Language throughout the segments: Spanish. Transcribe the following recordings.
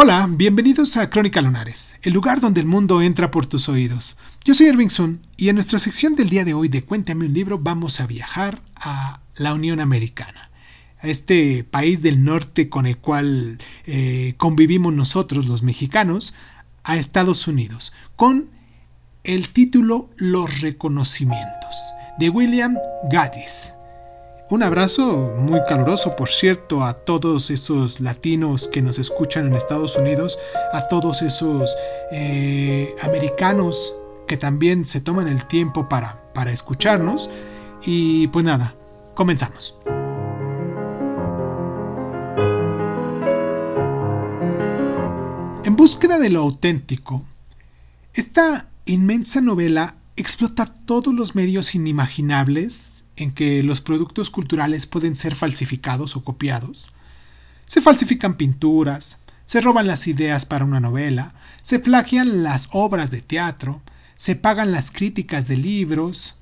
Hola, bienvenidos a Crónica Lunares, el lugar donde el mundo entra por tus oídos. Yo soy Irving Sun y en nuestra sección del día de hoy de Cuéntame un libro vamos a viajar a la Unión Americana, a este país del norte con el cual eh, convivimos nosotros los mexicanos, a Estados Unidos, con el título Los reconocimientos de William Gaddis. Un abrazo muy caluroso, por cierto, a todos esos latinos que nos escuchan en Estados Unidos, a todos esos eh, americanos que también se toman el tiempo para, para escucharnos. Y pues nada, comenzamos. En búsqueda de lo auténtico, esta inmensa novela explota todos los medios inimaginables en que los productos culturales pueden ser falsificados o copiados. Se falsifican pinturas, se roban las ideas para una novela, se plagian las obras de teatro, se pagan las críticas de libros,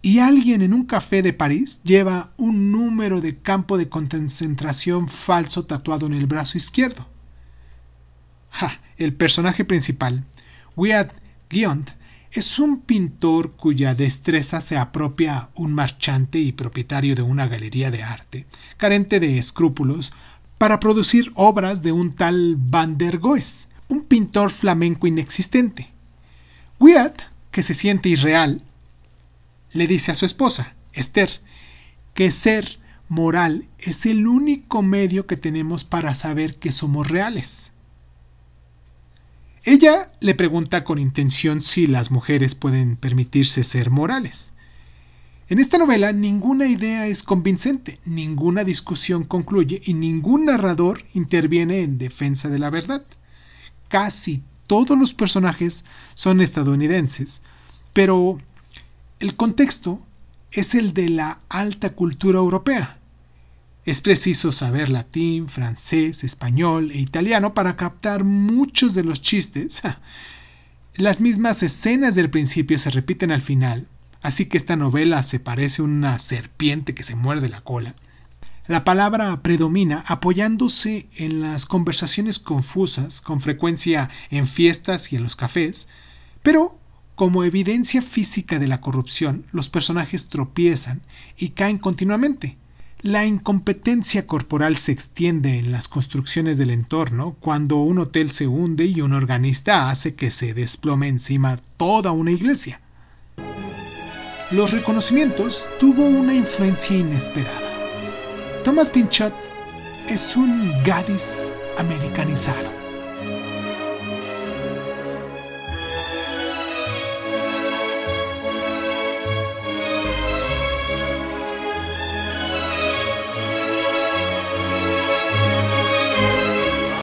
y alguien en un café de París lleva un número de campo de concentración falso tatuado en el brazo izquierdo. Ja, el personaje principal, Wiat Guiont, es un pintor cuya destreza se apropia un marchante y propietario de una galería de arte, carente de escrúpulos, para producir obras de un tal Van der Goes, un pintor flamenco inexistente. Wyatt, que se siente irreal, le dice a su esposa, Esther, que ser moral es el único medio que tenemos para saber que somos reales. Ella le pregunta con intención si las mujeres pueden permitirse ser morales. En esta novela ninguna idea es convincente, ninguna discusión concluye y ningún narrador interviene en defensa de la verdad. Casi todos los personajes son estadounidenses, pero el contexto es el de la alta cultura europea. Es preciso saber latín, francés, español e italiano para captar muchos de los chistes. Las mismas escenas del principio se repiten al final, así que esta novela se parece a una serpiente que se muerde la cola. La palabra predomina apoyándose en las conversaciones confusas, con frecuencia en fiestas y en los cafés, pero como evidencia física de la corrupción, los personajes tropiezan y caen continuamente. La incompetencia corporal se extiende en las construcciones del entorno cuando un hotel se hunde y un organista hace que se desplome encima toda una iglesia. Los reconocimientos tuvo una influencia inesperada. Thomas Pinchot es un Gadis americanizado.